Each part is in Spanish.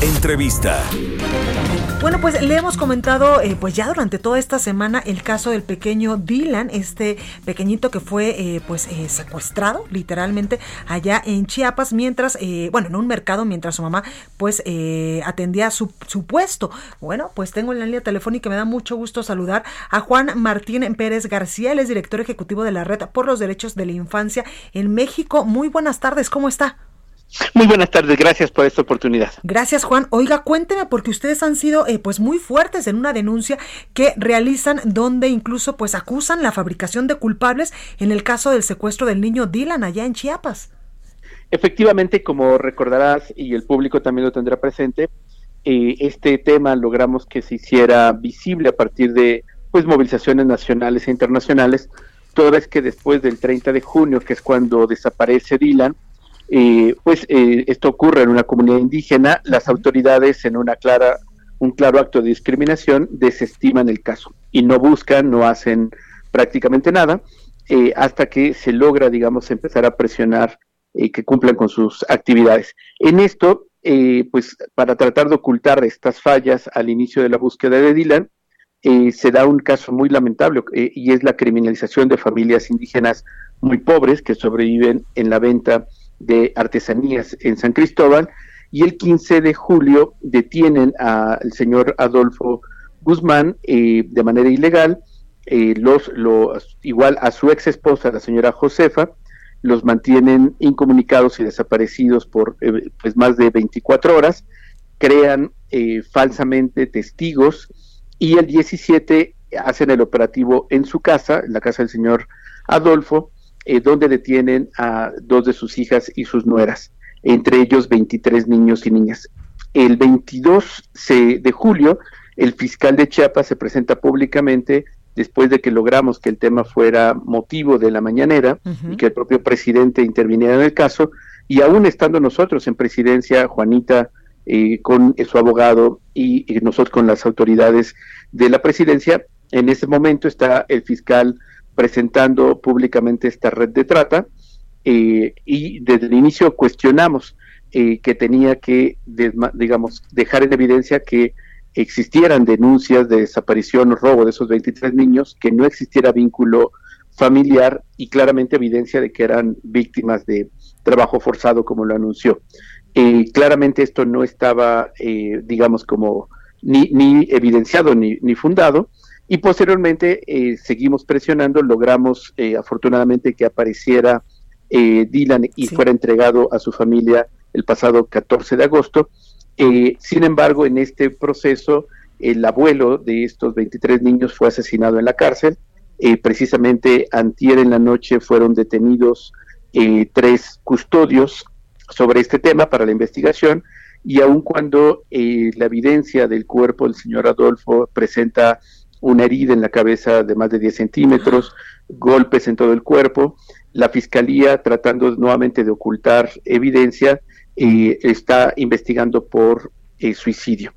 Entrevista. Bueno, pues le hemos comentado eh, pues ya durante toda esta semana el caso del pequeño Dylan, este pequeñito que fue eh, pues eh, secuestrado literalmente allá en Chiapas mientras, bueno, en un mercado mientras su mamá pues atendía su, puesto. Bueno, pues tengo en la línea telefónica, me da mucho gusto saludar a Juan Martín Pérez García, él es director ejecutivo de la Red por los Derechos de la Infancia en México. Muy buenas tardes, ¿cómo está? Muy buenas tardes, gracias por esta oportunidad. Gracias Juan. Oiga, cuénteme porque ustedes han sido eh, pues muy fuertes en una denuncia que realizan donde incluso pues acusan la fabricación de culpables en el caso del secuestro del niño Dylan allá en Chiapas. Efectivamente, como recordarás y el público también lo tendrá presente, eh, este tema logramos que se hiciera visible a partir de pues movilizaciones nacionales e internacionales, toda vez que después del 30 de junio, que es cuando desaparece Dylan, eh, pues eh, esto ocurre en una comunidad indígena, las autoridades en una clara, un claro acto de discriminación desestiman el caso y no buscan, no hacen prácticamente nada eh, hasta que se logra, digamos, empezar a presionar que cumplan con sus actividades. En esto, pues para tratar de ocultar estas fallas al inicio de la búsqueda de Dylan, se da un caso muy lamentable y es la criminalización de familias indígenas muy pobres que sobreviven en la venta de artesanías en San Cristóbal y el 15 de julio detienen al señor Adolfo Guzmán eh, de manera ilegal, eh, los, igual a su ex esposa, la señora Josefa, los mantienen incomunicados y desaparecidos por eh, pues más de 24 horas, crean falsamente testigos y el 17 hacen el operativo en su casa, en la casa del señor Adolfo, eh, donde detienen a dos de sus hijas y sus nueras, entre ellos 23 niños y niñas. El 22 de julio, el fiscal de Chiapas se presenta públicamente después de que logramos que el tema fuera motivo de la mañanera y que el propio presidente interviniera en el caso, y aún estando nosotros en presidencia, Juanita eh, con su abogado y, nosotros con las autoridades de la presidencia, en ese momento está el fiscal presentando públicamente esta red de trata eh, y desde el inicio cuestionamos eh, que tenía que, digamos, dejar en evidencia que existieran denuncias de desaparición o robo de esos 23 niños, que no existiera vínculo familiar y claramente evidencia de que eran víctimas de trabajo forzado, como lo anunció. Eh, claramente esto no estaba, digamos, como ni, ni evidenciado ni, ni fundado, y posteriormente eh, seguimos presionando, logramos eh, afortunadamente que apareciera eh, Dylan y fuera entregado a su familia el pasado 14 de agosto. sin embargo, en este proceso, el abuelo de estos 23 niños fue asesinado en la cárcel. precisamente antier en la noche fueron detenidos tres custodios sobre este tema para la investigación y aun cuando la evidencia del cuerpo del señor Adolfo presenta una herida en la cabeza de más de 10 centímetros, golpes en todo el cuerpo. La fiscalía, tratando nuevamente de ocultar evidencia, eh, está investigando por eh, suicidio.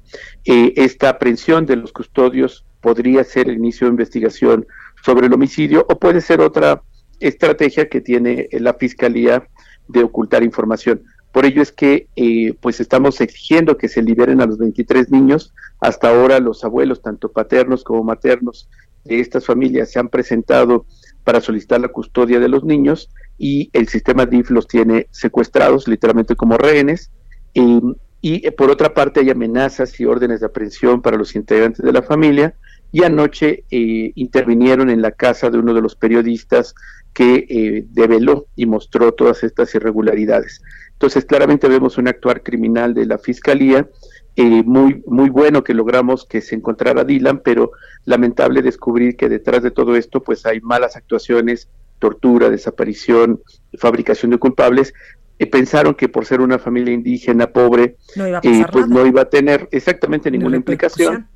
Eh, esta aprehensión de los custodios podría ser el inicio de investigación sobre el homicidio o puede ser otra estrategia que tiene la fiscalía de ocultar información. Por ello es que eh, pues estamos exigiendo que se liberen a los 23 niños. Hasta ahora los abuelos, tanto paternos como maternos de estas familias, se han presentado para solicitar la custodia de los niños y el sistema DIF los tiene secuestrados literalmente como rehenes. y eh, por otra parte hay amenazas y órdenes de aprehensión para los integrantes de la familia y anoche eh, intervinieron en la casa de uno de los periodistas que develó y mostró todas estas irregularidades. Entonces, claramente vemos un actuar criminal de la Fiscalía, eh, muy, muy bueno que logramos que se encontrara Dylan, pero lamentable descubrir que detrás de todo esto, pues hay malas actuaciones, tortura, desaparición, fabricación de culpables, eh, pensaron que por ser una familia indígena pobre, no iba a eh, pues no iba a tener exactamente ninguna implicación.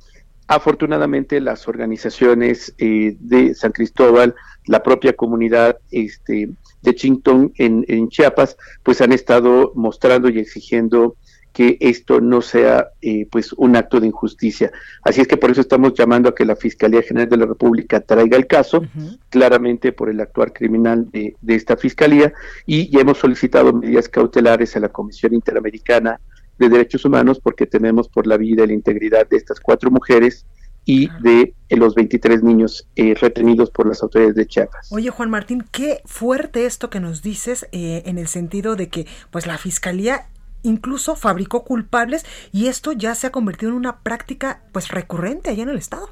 Afortunadamente las organizaciones eh, de San Cristóbal, la propia comunidad este, de Chington en, en, Chiapas, pues han estado mostrando y exigiendo que esto no sea eh, pues un acto de injusticia. Así es que por eso estamos llamando a que la Fiscalía General de la República traiga el caso, claramente por el actuar criminal de, de, esta Fiscalía, y ya hemos solicitado medidas cautelares a la Comisión Interamericana de Derechos Humanos porque tememos por la vida y la integridad de estas cuatro mujeres y de eh, los 23 niños eh, retenidos por las autoridades de Chiapas. Oye, Juan Martín, qué fuerte esto que nos dices eh, en el sentido de que pues la Fiscalía incluso fabricó culpables y esto ya se ha convertido en una práctica pues recurrente allá en el estado.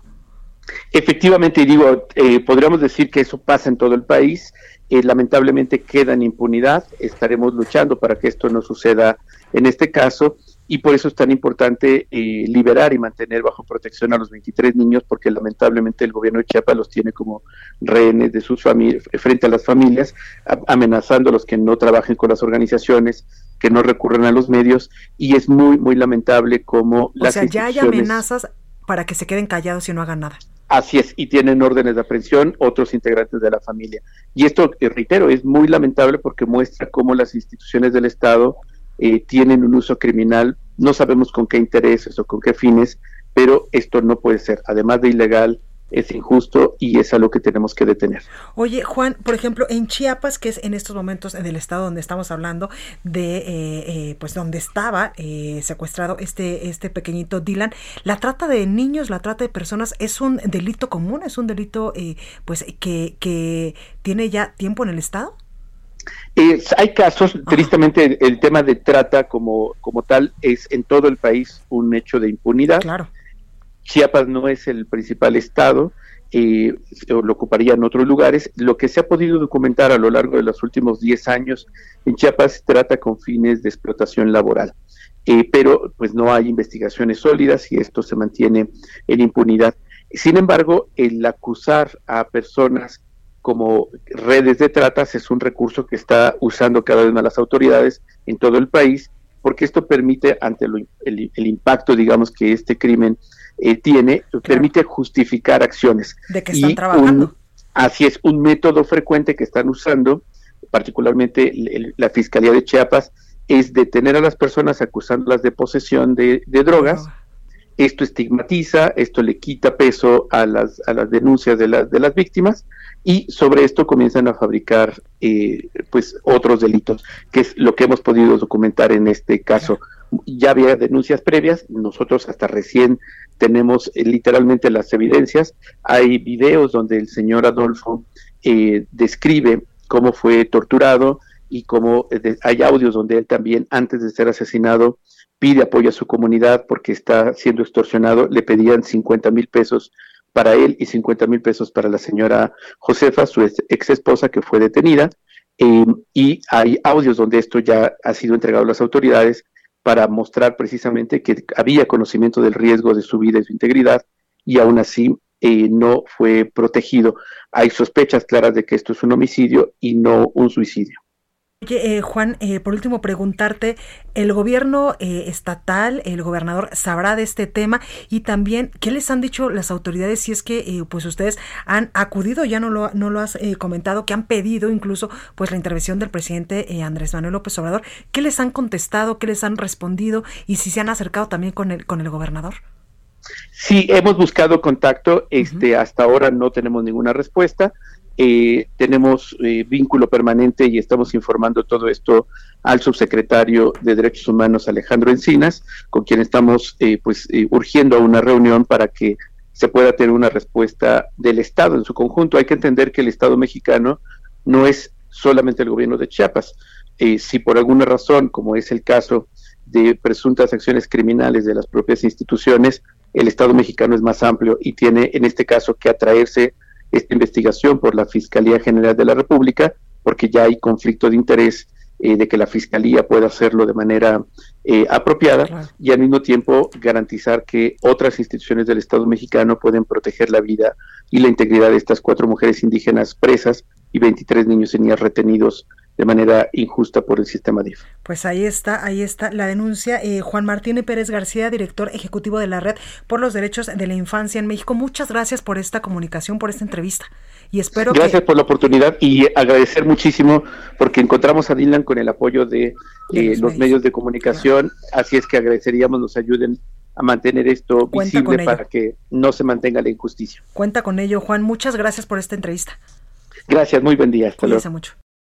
Efectivamente, digo, eh, podríamos decir que eso pasa en todo el país. Eh, lamentablemente queda en impunidad. Estaremos luchando para que esto no suceda en este caso y por eso es tan importante eh, liberar y mantener bajo protección a los 23 niños porque lamentablemente el gobierno de Chiapas los tiene como rehenes de sus familias frente a las familias, amenazando a los que no trabajen con las organizaciones, que no recurren a los medios y es muy muy lamentable como o sea, ya hay amenazas para que se queden callados y no hagan nada. Así es, y tienen órdenes de aprehensión otros integrantes de la familia. Y esto, eh, reitero, es muy lamentable porque muestra cómo las instituciones del Estado eh, tienen un uso criminal, no sabemos con qué intereses o con qué fines, pero esto no puede ser, además de ilegal, es injusto y es algo que tenemos que detener. Oye, Juan, por ejemplo, en Chiapas, que es en estos momentos en el estado donde estamos hablando de, eh, eh, pues donde estaba eh, secuestrado este, este pequeñito Dylan, la trata de niños, la trata de personas es un delito común, es un delito, pues que, que tiene ya tiempo en el estado. hay casos, tristemente el, el, tema de trata como, como tal es en todo el país un hecho de impunidad. Claro. Chiapas no es el principal estado, eh, lo ocuparía en otros lugares. Lo que se ha podido documentar a lo largo de los últimos 10 años en Chiapas se trata con fines de explotación laboral. Eh, pero pues no hay investigaciones sólidas y esto se mantiene en impunidad. Sin embargo, el acusar a personas como redes de tratas es un recurso que está usando cada vez más las autoridades en todo el país, porque esto permite, ante el, el impacto, digamos, que este crimen eh, tiene, permite justificar acciones. De que están trabajando. así es, un método frecuente que están usando, particularmente la Fiscalía de Chiapas, es detener a las personas acusándolas de posesión de, drogas. Esto estigmatiza, esto le quita peso a las, a las denuncias de, las de las víctimas y sobre esto comienzan a fabricar eh, pues otros delitos, que es lo que hemos podido documentar en este caso. Ya había denuncias previas, nosotros hasta recién tenemos eh, literalmente las evidencias. Hay videos donde el señor Adolfo eh, describe cómo fue torturado y cómo eh, hay audios donde él también, antes de ser asesinado, pide apoyo a su comunidad porque está siendo extorsionado. Le pedían 50 mil pesos para él y 50 mil pesos para la señora Josefa, su ex esposa que fue detenida. y hay audios donde esto ya ha sido entregado a las autoridades para mostrar precisamente que había conocimiento del riesgo de su vida y su integridad y aún así eh, no fue protegido. Hay sospechas claras de que esto es un homicidio y no un suicidio. Oye, eh, Juan, eh, por último preguntarte, ¿el gobierno eh, estatal, el gobernador sabrá de este tema? Y también, ¿qué les han dicho las autoridades si es que pues ustedes han acudido, ya no lo, no lo has comentado, que han pedido incluso pues la intervención del presidente Andrés Manuel López Obrador? ¿Qué les han contestado? ¿Qué les han respondido? Y si se han acercado también con el, con el gobernador. Sí, hemos buscado contacto, este, hasta ahora no tenemos ninguna respuesta. Eh, tenemos eh, vínculo permanente y estamos informando todo esto al subsecretario de Derechos Humanos Alejandro Encinas, con quien estamos eh, pues urgiendo a una reunión para que se pueda tener una respuesta del Estado en su conjunto. Hay que entender que el Estado mexicano no es solamente el gobierno de Chiapas. si por alguna razón, como es el caso de presuntas acciones criminales de las propias instituciones, el Estado mexicano es más amplio y tiene en este caso que atraerse esta investigación por la Fiscalía General de la República, porque ya hay conflicto de interés eh, de que la Fiscalía pueda hacerlo de manera eh, apropiada y al mismo tiempo garantizar que otras instituciones del Estado mexicano pueden proteger la vida y la integridad de estas cuatro mujeres indígenas presas y 23 niños y niñas retenidos de manera injusta por el sistema DIF. Pues ahí está, ahí está la denuncia. Eh, Juan Martín Pérez García, director ejecutivo de la Red por los Derechos de la Infancia en México. Muchas gracias por esta comunicación, por esta entrevista. Y espero Gracias por la oportunidad y agradecer muchísimo porque encontramos a Dylan con el apoyo de, eh, los, medios. de comunicación. Así es que agradeceríamos nos ayuden a mantener esto visible para que no se mantenga la injusticia. Cuenta con ello, Juan. Muchas gracias por esta entrevista. Gracias, muy buen día. Hasta mucho.